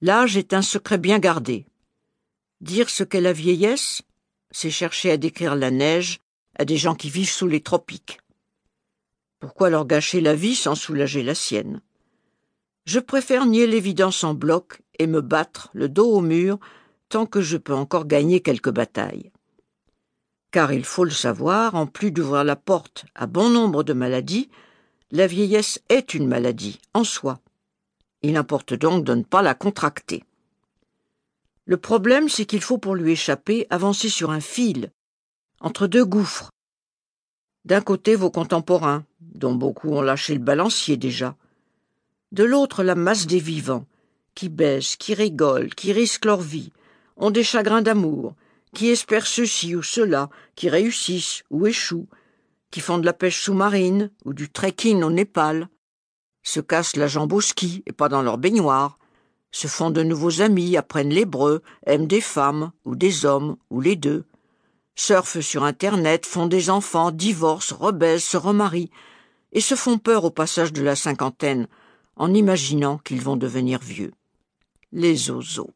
L'âge est un secret bien gardé. Dire ce qu'est la vieillesse, c'est chercher à décrire la neige à des gens qui vivent sous les tropiques. Pourquoi leur gâcher la vie sans soulager la sienne? Je préfère nier l'évidence en bloc et me battre, le dos au mur, tant que je peux encore gagner quelques batailles. Car il faut le savoir, en plus d'ouvrir la porte à bon nombre de maladies, la vieillesse est une maladie en soi. Il importe donc de ne pas la contracter. Le problème, c'est qu'il faut pour lui échapper avancer sur un fil, entre deux gouffres. D'un côté vos contemporains, dont beaucoup ont lâché le balancier déjà. De l'autre la masse des vivants, qui baissent, qui rigolent, qui risquent leur vie, ont des chagrins d'amour, qui espèrent ceci ou cela, qui réussissent ou échouent, qui font de la pêche sous-marine ou du trekking au Népal, se cassent la jambe au ski et pas dans leur baignoire, se font de nouveaux amis, apprennent l'hébreu, aiment des femmes ou des hommes ou les deux, surfent sur Internet, font des enfants, divorcent, rebaissent, se remarient, et se font peur au passage de la cinquantaine en imaginant qu'ils vont devenir vieux. Les oiseaux.